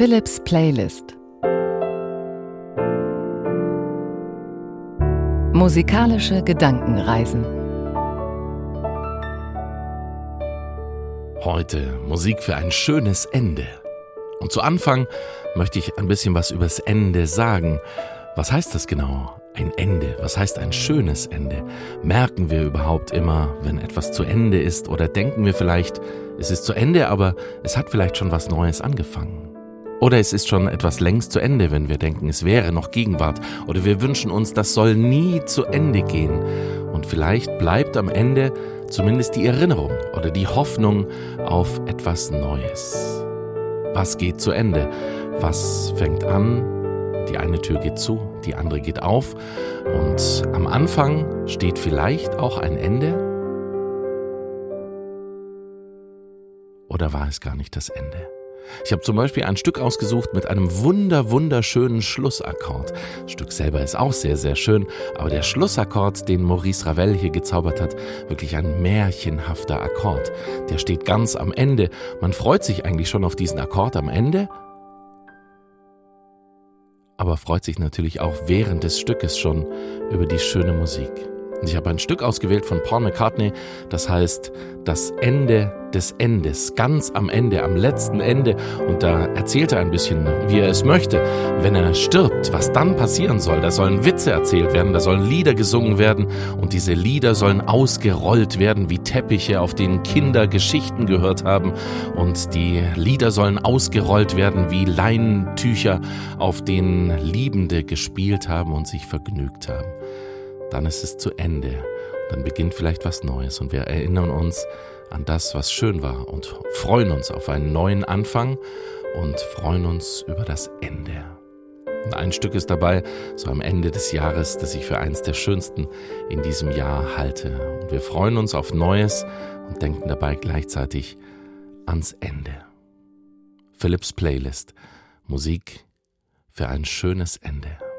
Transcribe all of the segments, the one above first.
Philips Playlist Musikalische Gedankenreisen Heute Musik für ein schönes Ende. Und zu Anfang möchte ich ein bisschen was übers Ende sagen. Was heißt das genau? Ein Ende. Was heißt ein schönes Ende? Merken wir überhaupt immer, wenn etwas zu Ende ist? Oder denken wir vielleicht, es ist zu Ende, aber es hat vielleicht schon was Neues angefangen? Oder es ist schon etwas längst zu Ende, wenn wir denken, es wäre noch Gegenwart. Oder wir wünschen uns, das soll nie zu Ende gehen. Und vielleicht bleibt am Ende zumindest die Erinnerung oder die Hoffnung auf etwas Neues. Was geht zu Ende? Was fängt an? Die eine Tür geht zu, die andere geht auf. Und am Anfang steht vielleicht auch ein Ende. Oder war es gar nicht das Ende? Ich habe zum Beispiel ein Stück ausgesucht mit einem wunder, wunderschönen Schlussakkord. Das Stück selber ist auch sehr, sehr schön, aber der Schlussakkord, den Maurice Ravel hier gezaubert hat, wirklich ein märchenhafter Akkord. Der steht ganz am Ende. Man freut sich eigentlich schon auf diesen Akkord am Ende, aber freut sich natürlich auch während des Stückes schon über die schöne Musik. Ich habe ein Stück ausgewählt von Paul McCartney, das heißt Das Ende des Endes, ganz am Ende, am letzten Ende. Und da erzählt er ein bisschen, wie er es möchte, wenn er stirbt, was dann passieren soll. Da sollen Witze erzählt werden, da sollen Lieder gesungen werden und diese Lieder sollen ausgerollt werden wie Teppiche, auf denen Kinder Geschichten gehört haben. Und die Lieder sollen ausgerollt werden wie Leinentücher, auf denen Liebende gespielt haben und sich vergnügt haben dann ist es zu Ende. Dann beginnt vielleicht was Neues und wir erinnern uns an das, was schön war und freuen uns auf einen neuen Anfang und freuen uns über das Ende. Und ein Stück ist dabei, so am Ende des Jahres, das ich für eins der schönsten in diesem Jahr halte. Und wir freuen uns auf Neues und denken dabei gleichzeitig ans Ende. Philips Playlist. Musik für ein schönes Ende.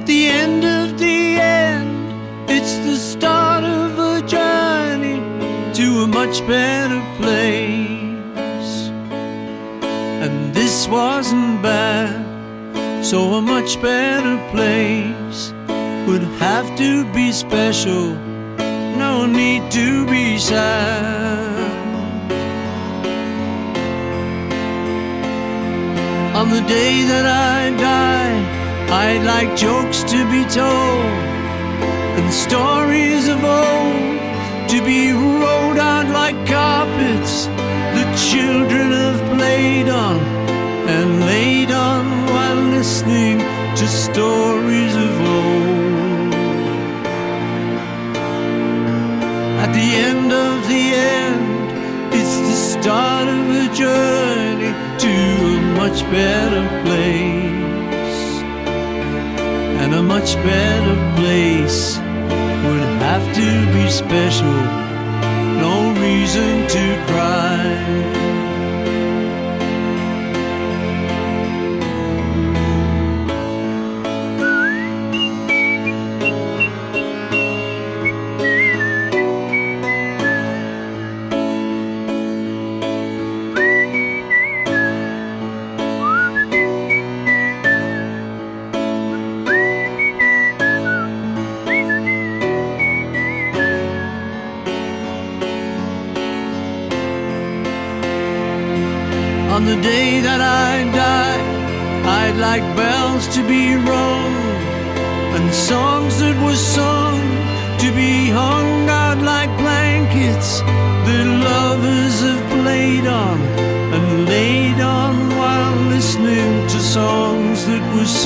At the end of the end, it's the start of a journey to a much better place. And this wasn't bad, so a much better place would have to be special. No need to be sad. On the day that I die, I'd like jokes to be told and stories of old to be rolled out like carpets the children have played on and laid on while listening to stories of old. At the end of the end, it's the start of a journey to a much better place. Much better place would have to be special. No reason to cry.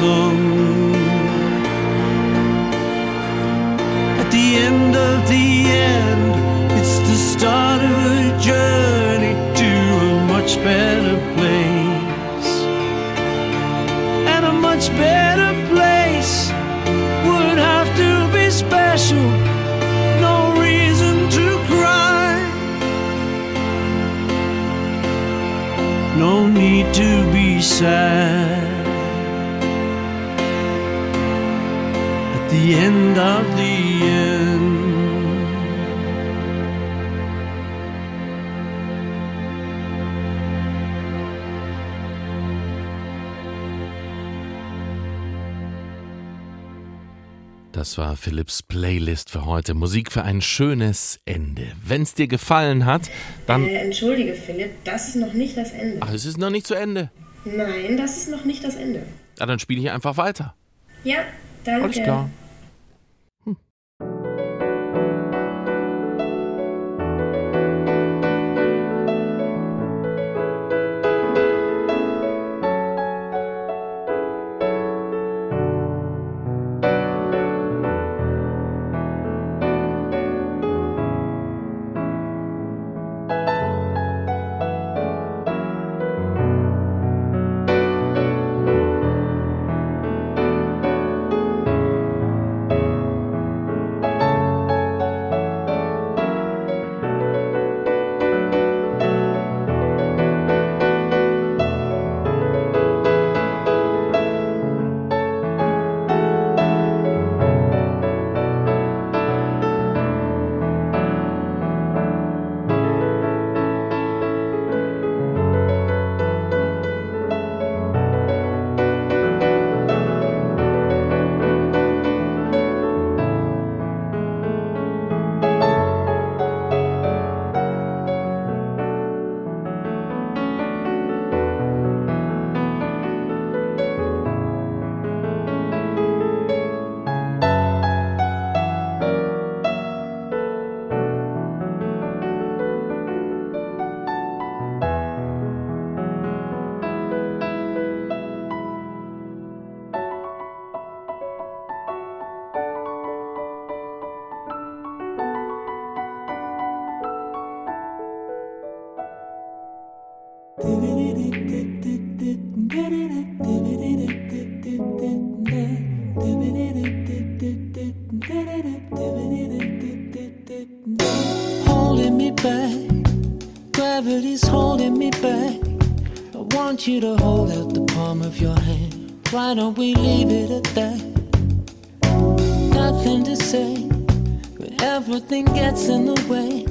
That. At the end of the end, it's the start of a journey to a much better place. And a much better place would have to be special. No reason to cry. No need to be sad. Of the end. Das war Philipps Playlist für heute. Musik für ein schönes Ende. Wenn es dir gefallen hat, dann. Äh, entschuldige, Philipp, das ist noch nicht das Ende. Ach, es ist noch nicht zu Ende. Nein, das ist noch nicht das Ende. Ja, dann spiele ich einfach weiter. Ja, danke. Alles klar. Holding me back, gravity's holding me back. I want you to hold out the palm of your hand. Why don't we leave it at that? Nothing to say, but everything gets in the way.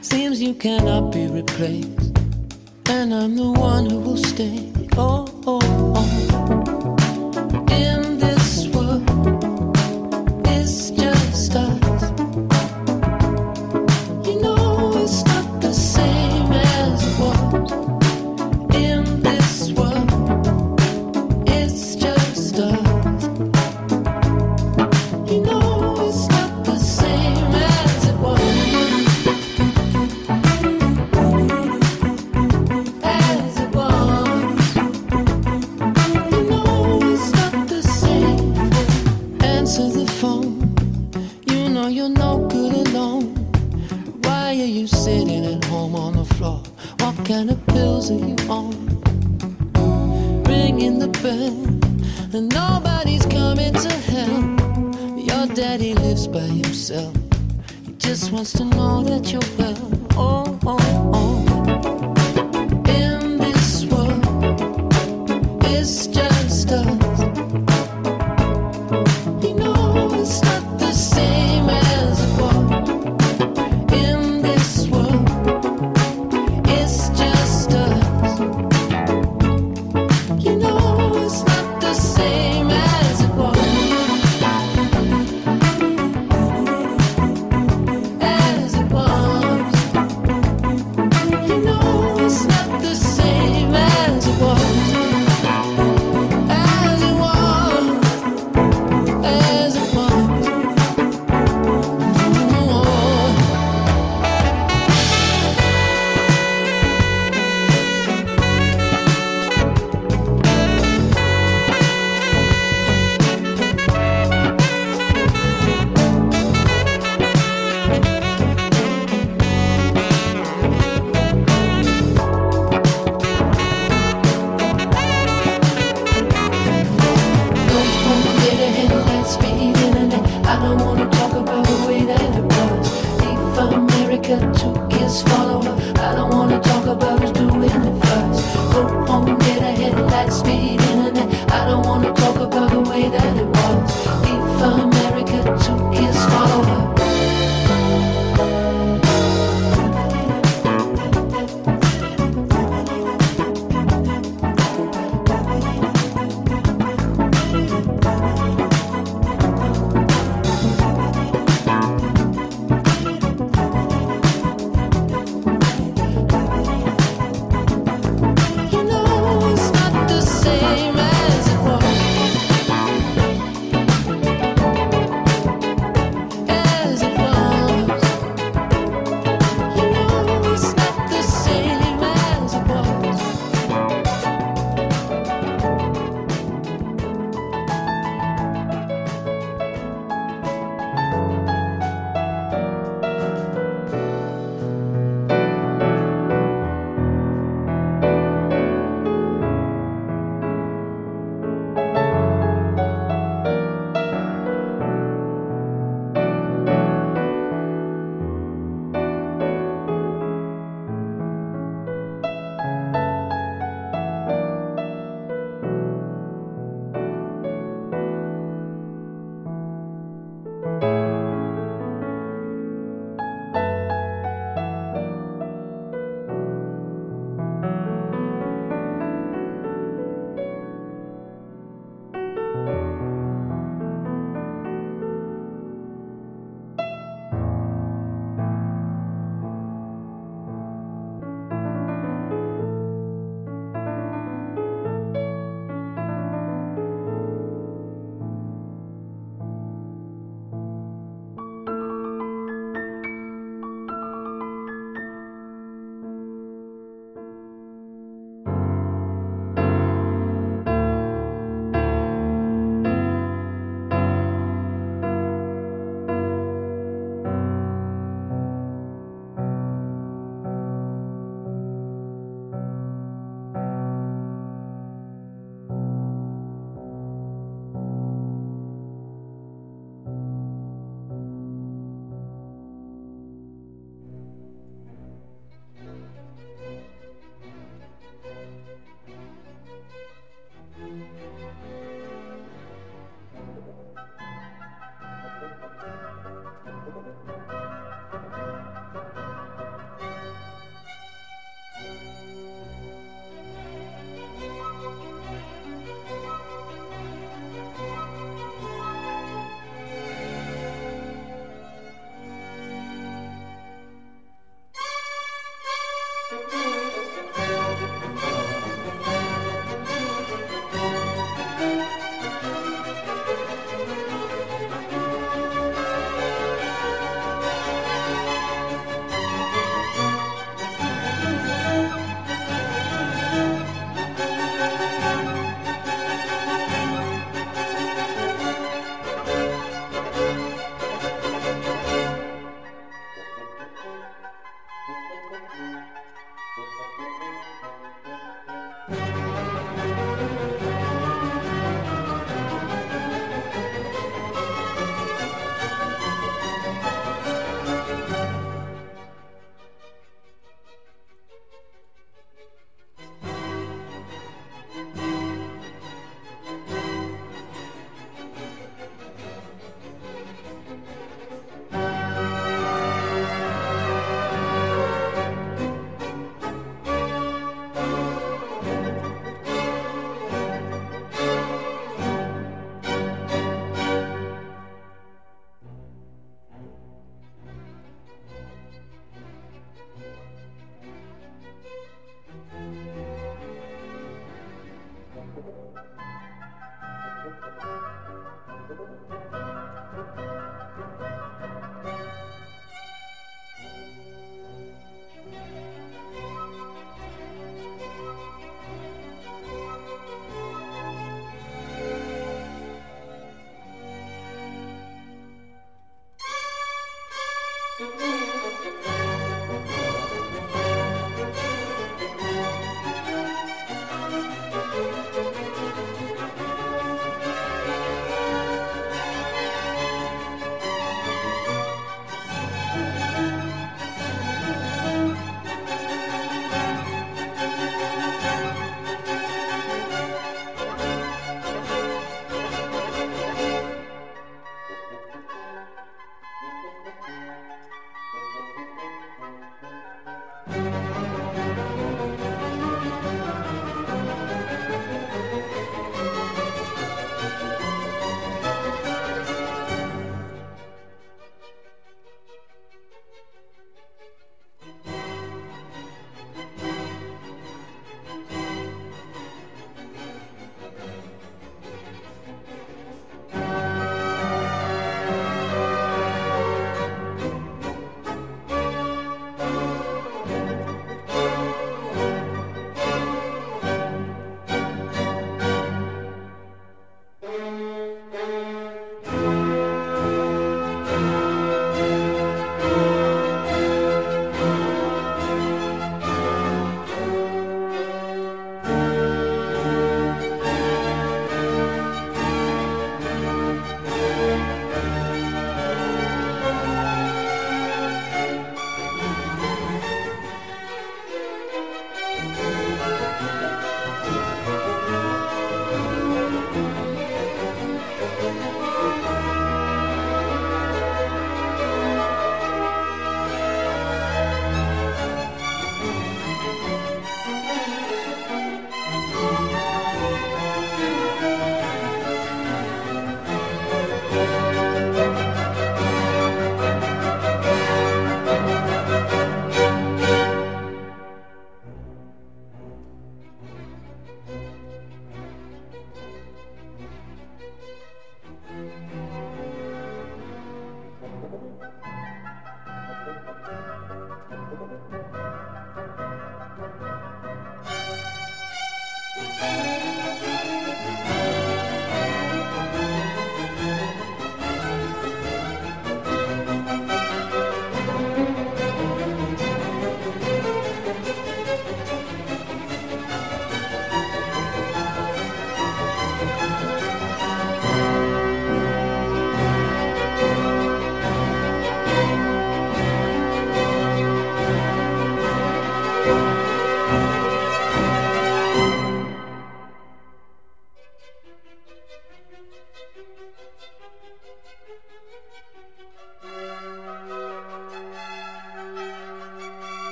Seems you cannot be replaced and I'm the one who will stay. Oh, oh, oh.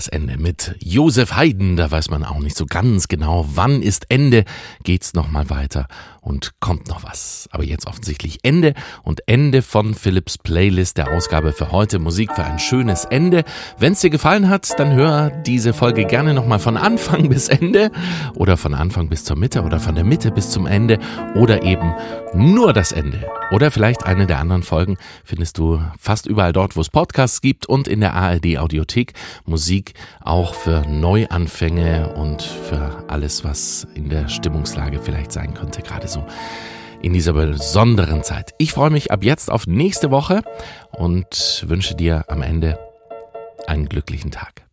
Das Ende mit Josef Haydn. Da weiß man auch nicht so ganz genau, wann ist Ende. Geht's noch mal weiter und kommt noch was. Aber jetzt offensichtlich Ende und Ende von Philips Playlist der Ausgabe für heute. Musik für ein schönes Ende. Wenn es dir gefallen hat, dann hör diese Folge gerne noch mal von Anfang bis Ende oder von Anfang bis zur Mitte oder von der Mitte bis zum Ende oder eben nur das Ende. Oder vielleicht eine der anderen Folgen findest du fast überall dort, wo es Podcasts gibt und in der ARD Audiothek. Musik auch für Neuanfänge und für alles, was in der Stimmungslage vielleicht sein könnte, gerade so in dieser besonderen Zeit. Ich freue mich ab jetzt auf nächste Woche und wünsche dir am Ende einen glücklichen Tag.